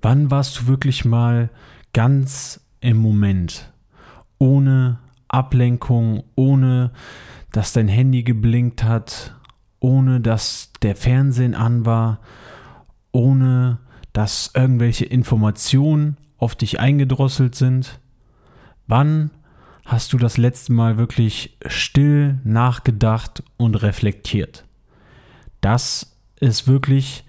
Wann warst du wirklich mal ganz im Moment, ohne Ablenkung, ohne dass dein Handy geblinkt hat, ohne dass der Fernsehen an war, ohne dass irgendwelche Informationen auf dich eingedrosselt sind? Wann hast du das letzte Mal wirklich still nachgedacht und reflektiert? Das ist wirklich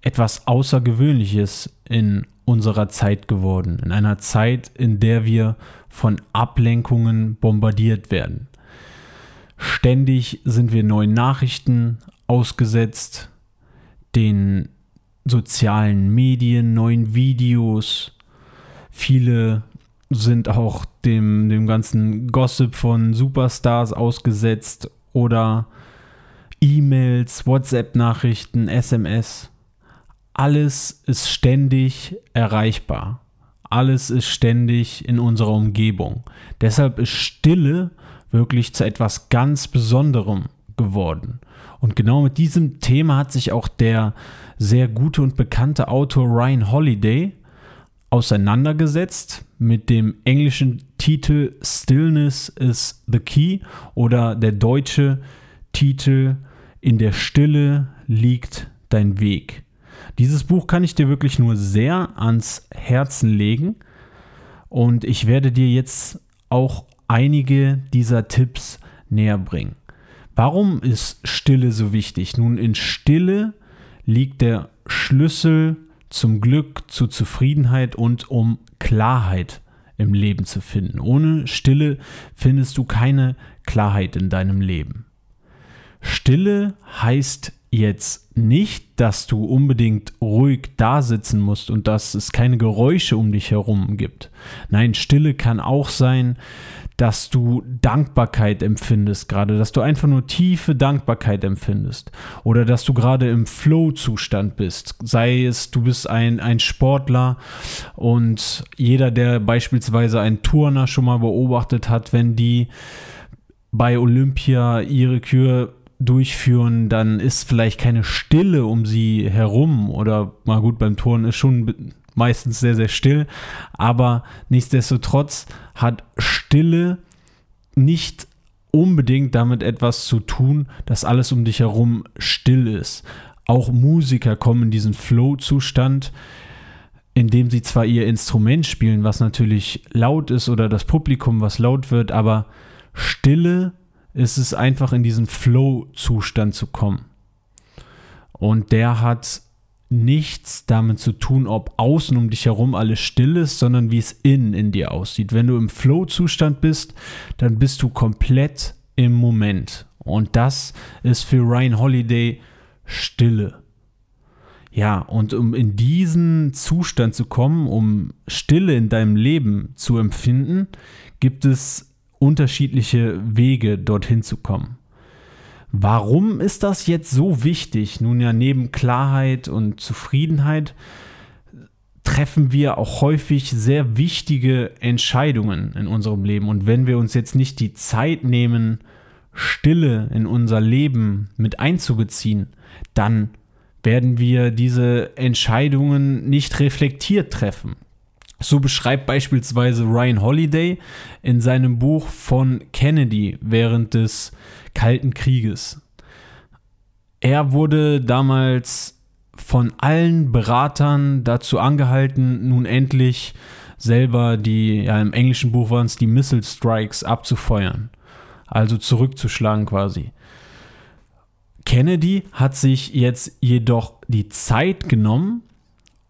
etwas Außergewöhnliches in unserer Zeit geworden, in einer Zeit, in der wir von Ablenkungen bombardiert werden. Ständig sind wir neuen Nachrichten ausgesetzt, den sozialen Medien, neuen Videos. Viele sind auch dem, dem ganzen Gossip von Superstars ausgesetzt oder E-Mails, WhatsApp-Nachrichten, SMS alles ist ständig erreichbar. Alles ist ständig in unserer Umgebung. Deshalb ist Stille wirklich zu etwas ganz Besonderem geworden. Und genau mit diesem Thema hat sich auch der sehr gute und bekannte Autor Ryan Holiday auseinandergesetzt mit dem englischen Titel Stillness is the Key oder der deutsche Titel In der Stille liegt dein Weg. Dieses Buch kann ich dir wirklich nur sehr ans Herzen legen und ich werde dir jetzt auch einige dieser Tipps näher bringen. Warum ist Stille so wichtig? Nun, in Stille liegt der Schlüssel zum Glück, zur Zufriedenheit und um Klarheit im Leben zu finden. Ohne Stille findest du keine Klarheit in deinem Leben. Stille heißt jetzt nicht, dass du unbedingt ruhig da sitzen musst und dass es keine Geräusche um dich herum gibt. Nein, Stille kann auch sein, dass du Dankbarkeit empfindest, gerade, dass du einfach nur tiefe Dankbarkeit empfindest oder dass du gerade im Flow-Zustand bist. Sei es, du bist ein, ein Sportler und jeder, der beispielsweise einen Turner schon mal beobachtet hat, wenn die bei Olympia ihre Kür durchführen, dann ist vielleicht keine Stille um sie herum oder mal gut, beim Turnen ist schon meistens sehr, sehr still, aber nichtsdestotrotz hat Stille nicht unbedingt damit etwas zu tun, dass alles um dich herum still ist. Auch Musiker kommen in diesen Flow-Zustand, in dem sie zwar ihr Instrument spielen, was natürlich laut ist, oder das Publikum, was laut wird, aber Stille ist es einfach in diesen Flow-Zustand zu kommen. Und der hat nichts damit zu tun, ob außen um dich herum alles still ist, sondern wie es innen in dir aussieht. Wenn du im Flow-Zustand bist, dann bist du komplett im Moment. Und das ist für Ryan Holiday Stille. Ja, und um in diesen Zustand zu kommen, um Stille in deinem Leben zu empfinden, gibt es unterschiedliche Wege, dorthin zu kommen. Warum ist das jetzt so wichtig? Nun ja, neben Klarheit und Zufriedenheit treffen wir auch häufig sehr wichtige Entscheidungen in unserem Leben. Und wenn wir uns jetzt nicht die Zeit nehmen, Stille in unser Leben mit einzubeziehen, dann werden wir diese Entscheidungen nicht reflektiert treffen. So beschreibt beispielsweise Ryan Holiday in seinem Buch von Kennedy während des Kalten Krieges. Er wurde damals von allen Beratern dazu angehalten, nun endlich selber die, ja im englischen Buch waren es die Missile Strikes abzufeuern. Also zurückzuschlagen quasi. Kennedy hat sich jetzt jedoch die Zeit genommen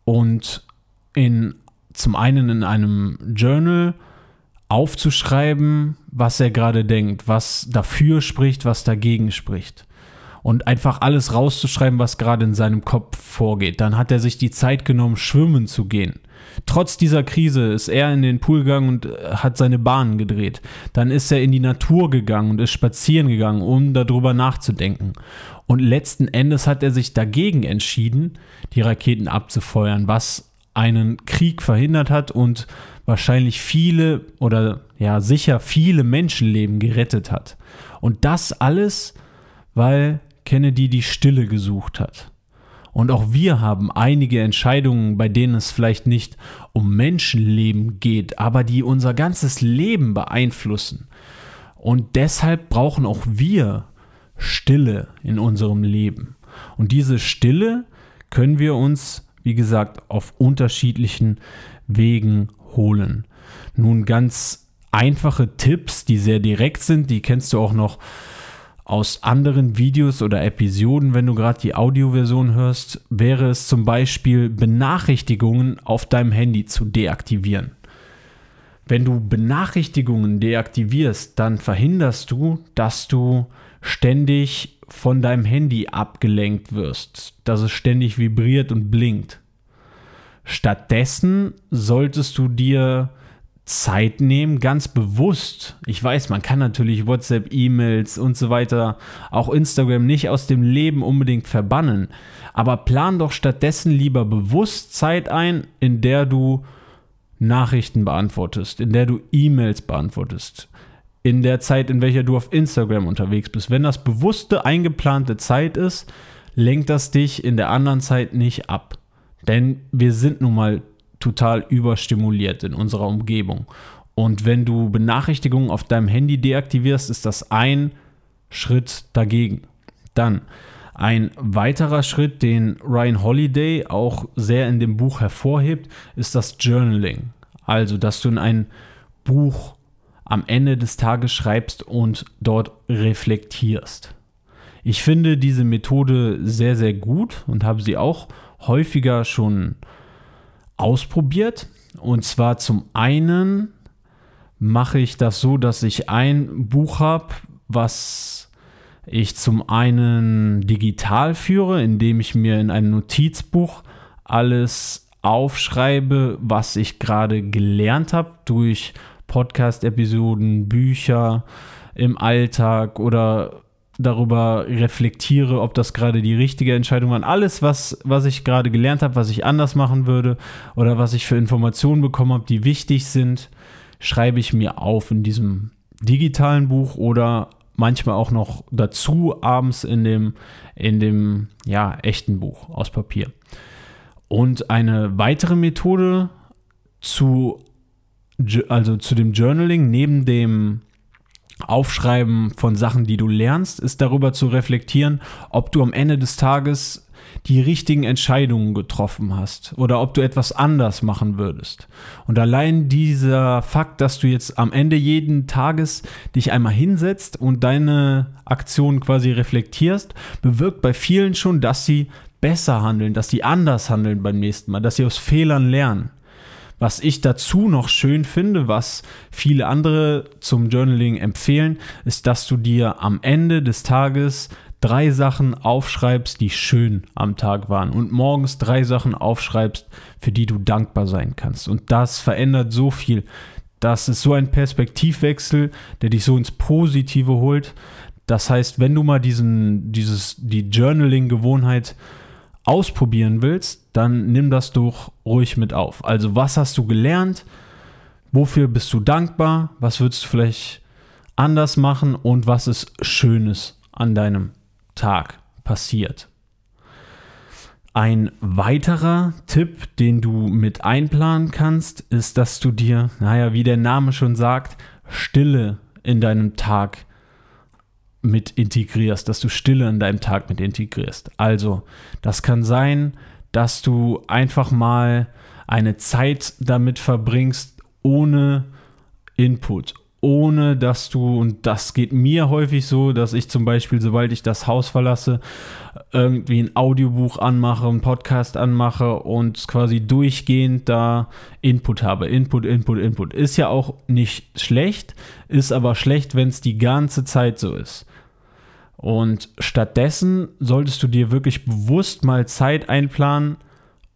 und in zum einen in einem Journal aufzuschreiben, was er gerade denkt, was dafür spricht, was dagegen spricht. und einfach alles rauszuschreiben, was gerade in seinem Kopf vorgeht. Dann hat er sich die Zeit genommen, schwimmen zu gehen. Trotz dieser Krise ist er in den Pool gegangen und äh, hat seine Bahnen gedreht. Dann ist er in die Natur gegangen und ist spazieren gegangen, um darüber nachzudenken. Und letzten Endes hat er sich dagegen entschieden, die Raketen abzufeuern, was einen Krieg verhindert hat und wahrscheinlich viele oder ja sicher viele Menschenleben gerettet hat. Und das alles, weil Kennedy die Stille gesucht hat. Und auch wir haben einige Entscheidungen, bei denen es vielleicht nicht um Menschenleben geht, aber die unser ganzes Leben beeinflussen. Und deshalb brauchen auch wir Stille in unserem Leben. Und diese Stille können wir uns, wie gesagt, auf unterschiedlichen Wegen holen. Nun ganz einfache Tipps, die sehr direkt sind, die kennst du auch noch aus anderen Videos oder Episoden, wenn du gerade die Audioversion hörst, wäre es zum Beispiel Benachrichtigungen auf deinem Handy zu deaktivieren. Wenn du Benachrichtigungen deaktivierst, dann verhinderst du, dass du ständig von deinem Handy abgelenkt wirst, dass es ständig vibriert und blinkt. Stattdessen solltest du dir Zeit nehmen, ganz bewusst. Ich weiß, man kann natürlich WhatsApp, E-Mails und so weiter, auch Instagram nicht aus dem Leben unbedingt verbannen. Aber plan doch stattdessen lieber bewusst Zeit ein, in der du Nachrichten beantwortest, in der du E-Mails beantwortest, in der Zeit, in welcher du auf Instagram unterwegs bist. Wenn das bewusste, eingeplante Zeit ist, lenkt das dich in der anderen Zeit nicht ab. Denn wir sind nun mal total überstimuliert in unserer Umgebung. Und wenn du Benachrichtigungen auf deinem Handy deaktivierst, ist das ein Schritt dagegen. Dann ein weiterer Schritt, den Ryan Holiday auch sehr in dem Buch hervorhebt, ist das Journaling. Also, dass du in ein Buch am Ende des Tages schreibst und dort reflektierst. Ich finde diese Methode sehr, sehr gut und habe sie auch häufiger schon ausprobiert. Und zwar zum einen mache ich das so, dass ich ein Buch habe, was ich zum einen digital führe, indem ich mir in einem Notizbuch alles aufschreibe, was ich gerade gelernt habe durch Podcast-Episoden, Bücher im Alltag oder darüber reflektiere, ob das gerade die richtige Entscheidung war. Alles, was, was ich gerade gelernt habe, was ich anders machen würde oder was ich für Informationen bekommen habe, die wichtig sind, schreibe ich mir auf in diesem digitalen Buch oder manchmal auch noch dazu abends in dem, in dem ja, echten Buch aus Papier. Und eine weitere Methode zu, also zu dem Journaling neben dem Aufschreiben von Sachen, die du lernst, ist darüber zu reflektieren, ob du am Ende des Tages die richtigen Entscheidungen getroffen hast oder ob du etwas anders machen würdest. Und allein dieser Fakt, dass du jetzt am Ende jeden Tages dich einmal hinsetzt und deine Aktionen quasi reflektierst, bewirkt bei vielen schon, dass sie besser handeln, dass sie anders handeln beim nächsten Mal, dass sie aus Fehlern lernen. Was ich dazu noch schön finde, was viele andere zum Journaling empfehlen, ist, dass du dir am Ende des Tages drei Sachen aufschreibst, die schön am Tag waren und morgens drei Sachen aufschreibst, für die du dankbar sein kannst. Und das verändert so viel. Das ist so ein Perspektivwechsel, der dich so ins Positive holt. Das heißt, wenn du mal diesen, dieses, die Journaling-Gewohnheit ausprobieren willst, dann nimm das doch ruhig mit auf. Also was hast du gelernt? Wofür bist du dankbar? Was würdest du vielleicht anders machen? Und was ist Schönes an deinem Tag passiert? Ein weiterer Tipp, den du mit einplanen kannst, ist, dass du dir, naja, wie der Name schon sagt, Stille in deinem Tag mit integrierst, dass du Stille in deinem Tag mit integrierst. Also, das kann sein, dass du einfach mal eine Zeit damit verbringst, ohne Input, ohne dass du, und das geht mir häufig so, dass ich zum Beispiel, sobald ich das Haus verlasse, irgendwie ein Audiobuch anmache, einen Podcast anmache und quasi durchgehend da Input habe. Input, Input, Input. Ist ja auch nicht schlecht, ist aber schlecht, wenn es die ganze Zeit so ist. Und stattdessen solltest du dir wirklich bewusst mal Zeit einplanen,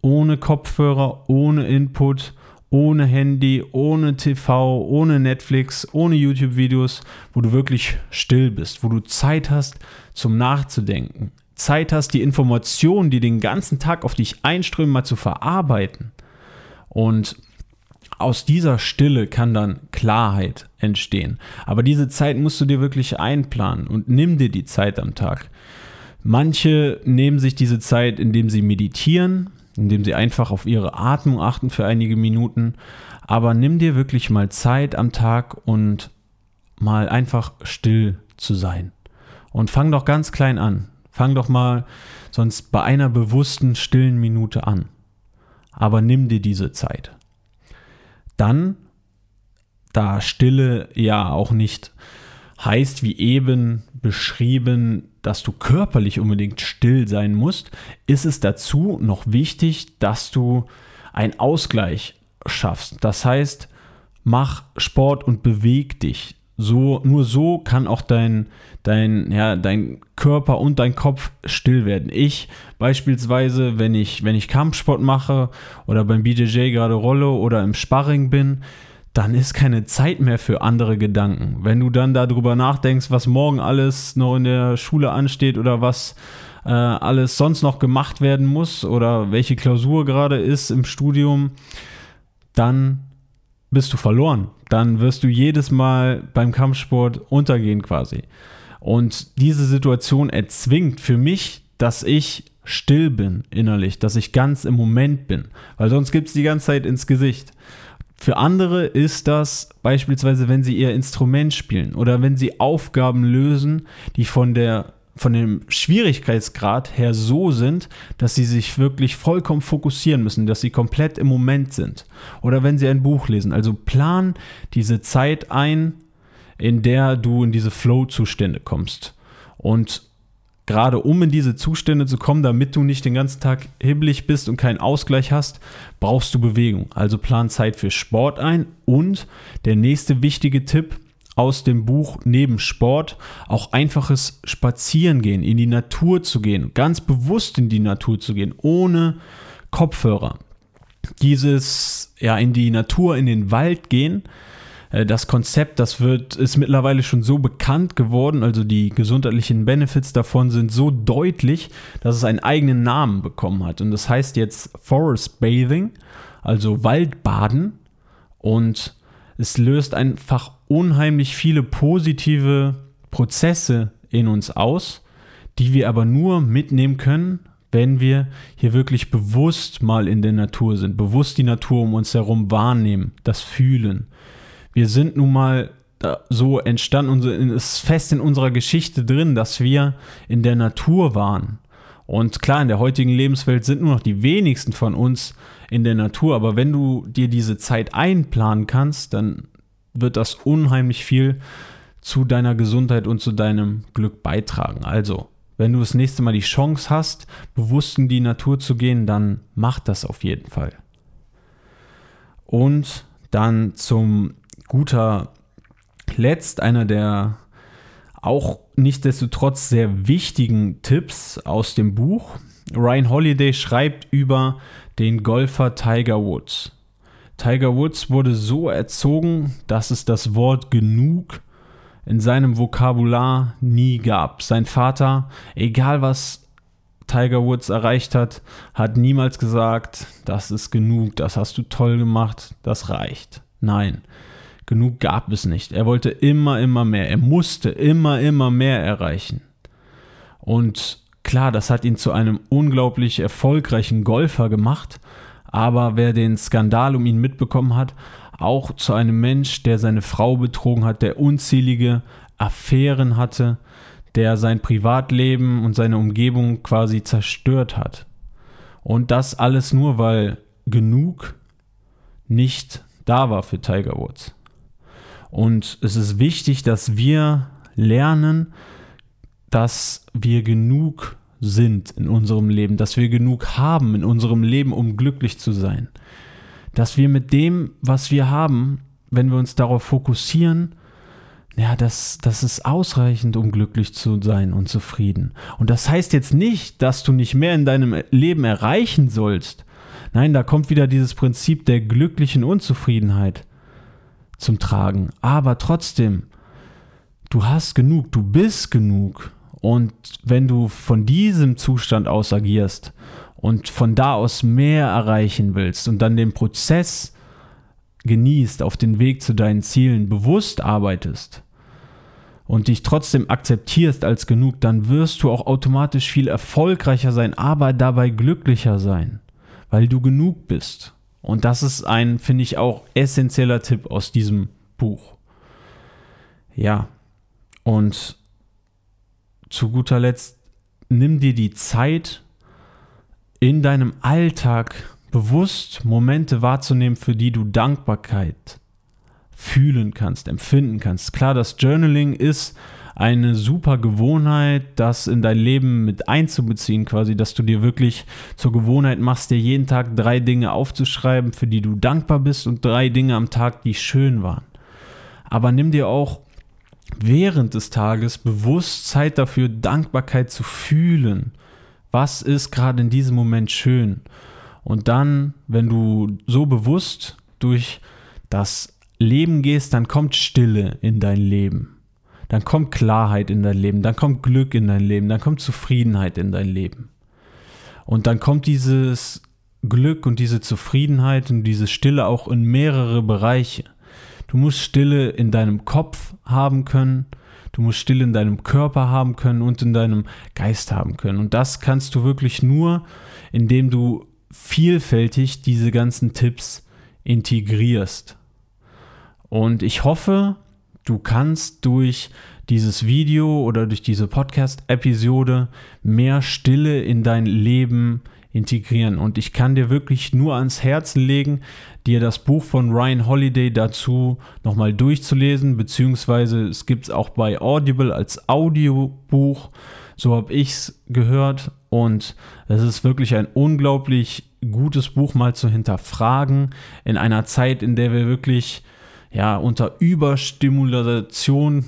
ohne Kopfhörer, ohne Input, ohne Handy, ohne TV, ohne Netflix, ohne YouTube-Videos, wo du wirklich still bist, wo du Zeit hast zum Nachzudenken, Zeit hast, die Informationen, die den ganzen Tag auf dich einströmen, mal zu verarbeiten. Und aus dieser Stille kann dann Klarheit entstehen. Aber diese Zeit musst du dir wirklich einplanen und nimm dir die Zeit am Tag. Manche nehmen sich diese Zeit, indem sie meditieren, indem sie einfach auf ihre Atmung achten für einige Minuten. Aber nimm dir wirklich mal Zeit am Tag und mal einfach still zu sein. Und fang doch ganz klein an. Fang doch mal sonst bei einer bewussten, stillen Minute an. Aber nimm dir diese Zeit. Dann, da Stille ja auch nicht heißt, wie eben beschrieben, dass du körperlich unbedingt still sein musst, ist es dazu noch wichtig, dass du einen Ausgleich schaffst. Das heißt, mach Sport und beweg dich. So, nur so kann auch dein, dein, ja, dein Körper und dein Kopf still werden. Ich beispielsweise, wenn ich, wenn ich Kampfsport mache oder beim BJJ gerade rolle oder im Sparring bin, dann ist keine Zeit mehr für andere Gedanken. Wenn du dann darüber nachdenkst, was morgen alles noch in der Schule ansteht oder was äh, alles sonst noch gemacht werden muss oder welche Klausur gerade ist im Studium, dann bist du verloren. Dann wirst du jedes Mal beim Kampfsport untergehen quasi. Und diese Situation erzwingt für mich, dass ich still bin innerlich, dass ich ganz im Moment bin, weil sonst gibt es die ganze Zeit ins Gesicht. Für andere ist das beispielsweise, wenn sie ihr Instrument spielen oder wenn sie Aufgaben lösen, die von der von dem Schwierigkeitsgrad her so sind, dass sie sich wirklich vollkommen fokussieren müssen, dass sie komplett im Moment sind. Oder wenn sie ein Buch lesen. Also plan diese Zeit ein, in der du in diese Flow-Zustände kommst. Und gerade um in diese Zustände zu kommen, damit du nicht den ganzen Tag hibbelig bist und keinen Ausgleich hast, brauchst du Bewegung. Also plan Zeit für Sport ein und der nächste wichtige Tipp aus dem Buch neben Sport auch einfaches Spazierengehen, in die Natur zu gehen, ganz bewusst in die Natur zu gehen, ohne Kopfhörer. Dieses ja in die Natur, in den Wald gehen, äh, das Konzept, das wird, ist mittlerweile schon so bekannt geworden, also die gesundheitlichen Benefits davon sind so deutlich, dass es einen eigenen Namen bekommen hat. Und das heißt jetzt Forest Bathing, also Waldbaden. Und es löst einfach unheimlich viele positive Prozesse in uns aus, die wir aber nur mitnehmen können, wenn wir hier wirklich bewusst mal in der Natur sind, bewusst die Natur um uns herum wahrnehmen, das fühlen wir sind nun mal so entstanden und ist fest in unserer Geschichte drin, dass wir in der Natur waren. Und klar, in der heutigen Lebenswelt sind nur noch die wenigsten von uns in der Natur, aber wenn du dir diese Zeit einplanen kannst, dann wird das unheimlich viel zu deiner Gesundheit und zu deinem Glück beitragen. Also, wenn du das nächste Mal die Chance hast, bewusst in die Natur zu gehen, dann mach das auf jeden Fall. Und dann zum guter Letzt, einer der auch nichtsdestotrotz sehr wichtigen Tipps aus dem Buch. Ryan Holiday schreibt über den Golfer Tiger Woods. Tiger Woods wurde so erzogen, dass es das Wort genug in seinem Vokabular nie gab. Sein Vater, egal was Tiger Woods erreicht hat, hat niemals gesagt, das ist genug, das hast du toll gemacht, das reicht. Nein, Genug gab es nicht. Er wollte immer, immer mehr. Er musste immer, immer mehr erreichen. Und klar, das hat ihn zu einem unglaublich erfolgreichen Golfer gemacht, aber wer den Skandal um ihn mitbekommen hat, auch zu einem Mensch, der seine Frau betrogen hat, der unzählige Affären hatte, der sein Privatleben und seine Umgebung quasi zerstört hat. Und das alles nur, weil genug nicht da war für Tiger Woods. Und es ist wichtig, dass wir lernen, dass wir genug sind in unserem Leben, dass wir genug haben in unserem Leben, um glücklich zu sein. Dass wir mit dem, was wir haben, wenn wir uns darauf fokussieren, ja, das, das ist ausreichend, um glücklich zu sein und zufrieden. Und das heißt jetzt nicht, dass du nicht mehr in deinem Leben erreichen sollst. Nein, da kommt wieder dieses Prinzip der glücklichen Unzufriedenheit zum Tragen. Aber trotzdem, du hast genug, du bist genug. Und wenn du von diesem Zustand aus agierst und von da aus mehr erreichen willst und dann den Prozess genießt, auf den Weg zu deinen Zielen bewusst arbeitest und dich trotzdem akzeptierst als genug, dann wirst du auch automatisch viel erfolgreicher sein, aber dabei glücklicher sein, weil du genug bist. Und das ist ein, finde ich, auch essentieller Tipp aus diesem Buch. Ja, und zu guter Letzt, nimm dir die Zeit, in deinem Alltag bewusst Momente wahrzunehmen, für die du Dankbarkeit fühlen kannst, empfinden kannst. Klar, das Journaling ist eine super Gewohnheit, das in dein Leben mit einzubeziehen, quasi, dass du dir wirklich zur Gewohnheit machst, dir jeden Tag drei Dinge aufzuschreiben, für die du dankbar bist und drei Dinge am Tag, die schön waren. Aber nimm dir auch während des Tages bewusst Zeit dafür, Dankbarkeit zu fühlen. Was ist gerade in diesem Moment schön? Und dann, wenn du so bewusst durch das Leben gehst, dann kommt Stille in dein Leben dann kommt Klarheit in dein Leben, dann kommt Glück in dein Leben, dann kommt Zufriedenheit in dein Leben. Und dann kommt dieses Glück und diese Zufriedenheit und diese Stille auch in mehrere Bereiche. Du musst Stille in deinem Kopf haben können, du musst Stille in deinem Körper haben können und in deinem Geist haben können. Und das kannst du wirklich nur, indem du vielfältig diese ganzen Tipps integrierst. Und ich hoffe, Du kannst durch dieses Video oder durch diese Podcast-Episode mehr Stille in dein Leben integrieren. Und ich kann dir wirklich nur ans Herzen legen, dir das Buch von Ryan Holiday dazu nochmal durchzulesen, beziehungsweise es gibt es auch bei Audible als Audiobuch. So habe ich es gehört. Und es ist wirklich ein unglaublich gutes Buch mal zu hinterfragen in einer Zeit, in der wir wirklich ja, unter Überstimulation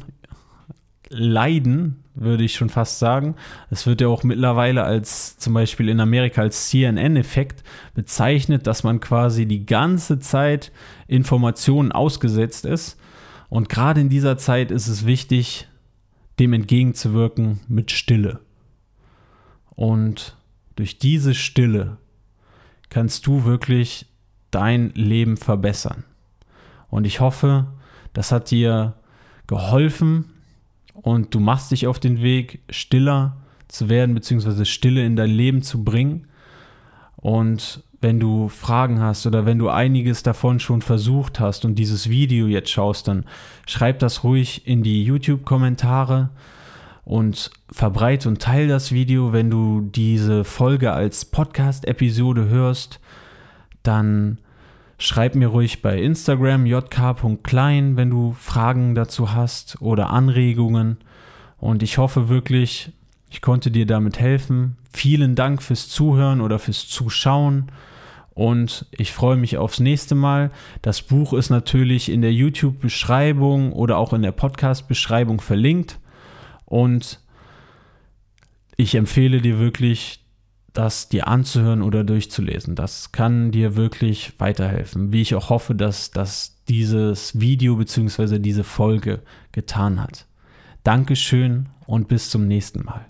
leiden, würde ich schon fast sagen. Es wird ja auch mittlerweile als zum Beispiel in Amerika als CNN-Effekt bezeichnet, dass man quasi die ganze Zeit Informationen ausgesetzt ist. Und gerade in dieser Zeit ist es wichtig, dem entgegenzuwirken mit Stille. Und durch diese Stille kannst du wirklich dein Leben verbessern. Und ich hoffe, das hat dir geholfen und du machst dich auf den Weg, stiller zu werden, beziehungsweise Stille in dein Leben zu bringen. Und wenn du Fragen hast oder wenn du einiges davon schon versucht hast und dieses Video jetzt schaust, dann schreib das ruhig in die YouTube-Kommentare und verbreite und teile das Video. Wenn du diese Folge als Podcast-Episode hörst, dann Schreib mir ruhig bei Instagram jk.klein, wenn du Fragen dazu hast oder Anregungen. Und ich hoffe wirklich, ich konnte dir damit helfen. Vielen Dank fürs Zuhören oder fürs Zuschauen. Und ich freue mich aufs nächste Mal. Das Buch ist natürlich in der YouTube-Beschreibung oder auch in der Podcast-Beschreibung verlinkt. Und ich empfehle dir wirklich, das dir anzuhören oder durchzulesen. Das kann dir wirklich weiterhelfen, wie ich auch hoffe, dass das dieses Video bzw. diese Folge getan hat. Dankeschön und bis zum nächsten Mal.